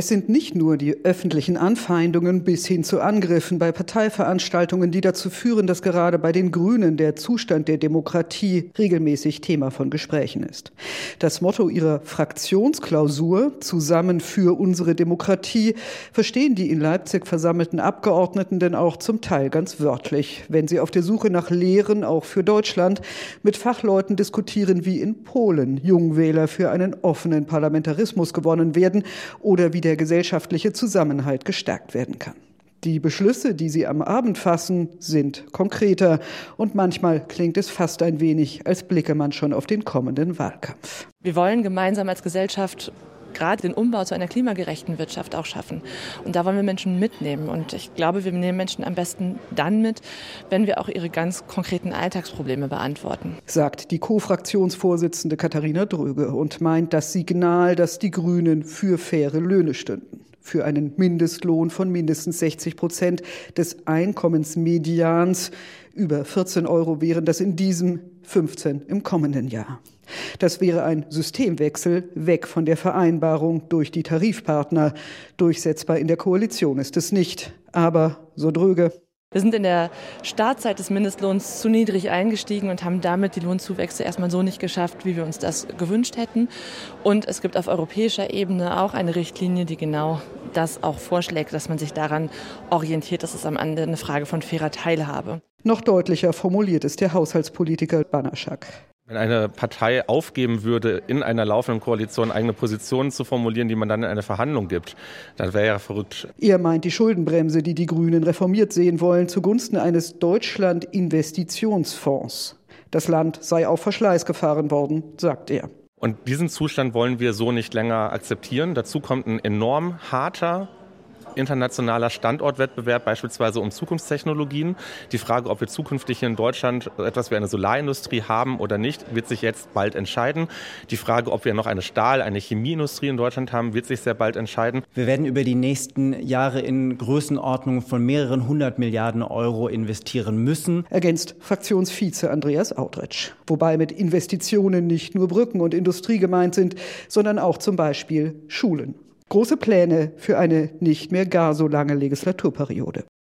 Es sind nicht nur die öffentlichen Anfeindungen bis hin zu Angriffen bei Parteiveranstaltungen, die dazu führen, dass gerade bei den Grünen der Zustand der Demokratie regelmäßig Thema von Gesprächen ist. Das Motto ihrer Fraktionsklausur Zusammen für unsere Demokratie verstehen die in Leipzig versammelten Abgeordneten denn auch zum Teil ganz wörtlich, wenn sie auf der Suche nach Lehren auch für Deutschland mit Fachleuten diskutieren, wie in Polen Jungwähler für einen offenen Parlamentarismus gewonnen werden oder wie wie der gesellschaftliche Zusammenhalt gestärkt werden kann. Die Beschlüsse, die Sie am Abend fassen, sind konkreter und manchmal klingt es fast ein wenig, als blicke man schon auf den kommenden Wahlkampf. Wir wollen gemeinsam als Gesellschaft gerade den Umbau zu einer klimagerechten Wirtschaft auch schaffen. Und da wollen wir Menschen mitnehmen. Und ich glaube, wir nehmen Menschen am besten dann mit, wenn wir auch ihre ganz konkreten Alltagsprobleme beantworten. Sagt die Co-Fraktionsvorsitzende Katharina Dröge und meint das Signal, dass die Grünen für faire Löhne stünden für einen Mindestlohn von mindestens 60 Prozent des Einkommensmedians. Über 14 Euro wären das in diesem 15 im kommenden Jahr. Das wäre ein Systemwechsel weg von der Vereinbarung durch die Tarifpartner. Durchsetzbar in der Koalition ist es nicht. Aber, so dröge, wir sind in der Startzeit des Mindestlohns zu niedrig eingestiegen und haben damit die Lohnzuwächse erstmal so nicht geschafft, wie wir uns das gewünscht hätten. Und es gibt auf europäischer Ebene auch eine Richtlinie, die genau das auch vorschlägt, dass man sich daran orientiert. Das ist am Ende eine Frage von fairer Teilhabe. Noch deutlicher formuliert ist der Haushaltspolitiker Banaschak. Wenn eine Partei aufgeben würde, in einer laufenden Koalition eigene Positionen zu formulieren, die man dann in eine Verhandlung gibt, dann wäre ja verrückt. Er meint die Schuldenbremse, die die Grünen reformiert sehen wollen, zugunsten eines Deutschland-Investitionsfonds. Das Land sei auf Verschleiß gefahren worden, sagt er. Und diesen Zustand wollen wir so nicht länger akzeptieren. Dazu kommt ein enorm harter internationaler Standortwettbewerb, beispielsweise um Zukunftstechnologien. Die Frage, ob wir zukünftig hier in Deutschland etwas wie eine Solarindustrie haben oder nicht, wird sich jetzt bald entscheiden. Die Frage, ob wir noch eine Stahl-, eine Chemieindustrie in Deutschland haben, wird sich sehr bald entscheiden. Wir werden über die nächsten Jahre in Größenordnungen von mehreren hundert Milliarden Euro investieren müssen. Ergänzt Fraktionsvize Andreas Autretsch. Wobei mit Investitionen nicht nur Brücken und Industrie gemeint sind, sondern auch zum Beispiel Schulen. Große Pläne für eine nicht mehr gar so lange Legislaturperiode.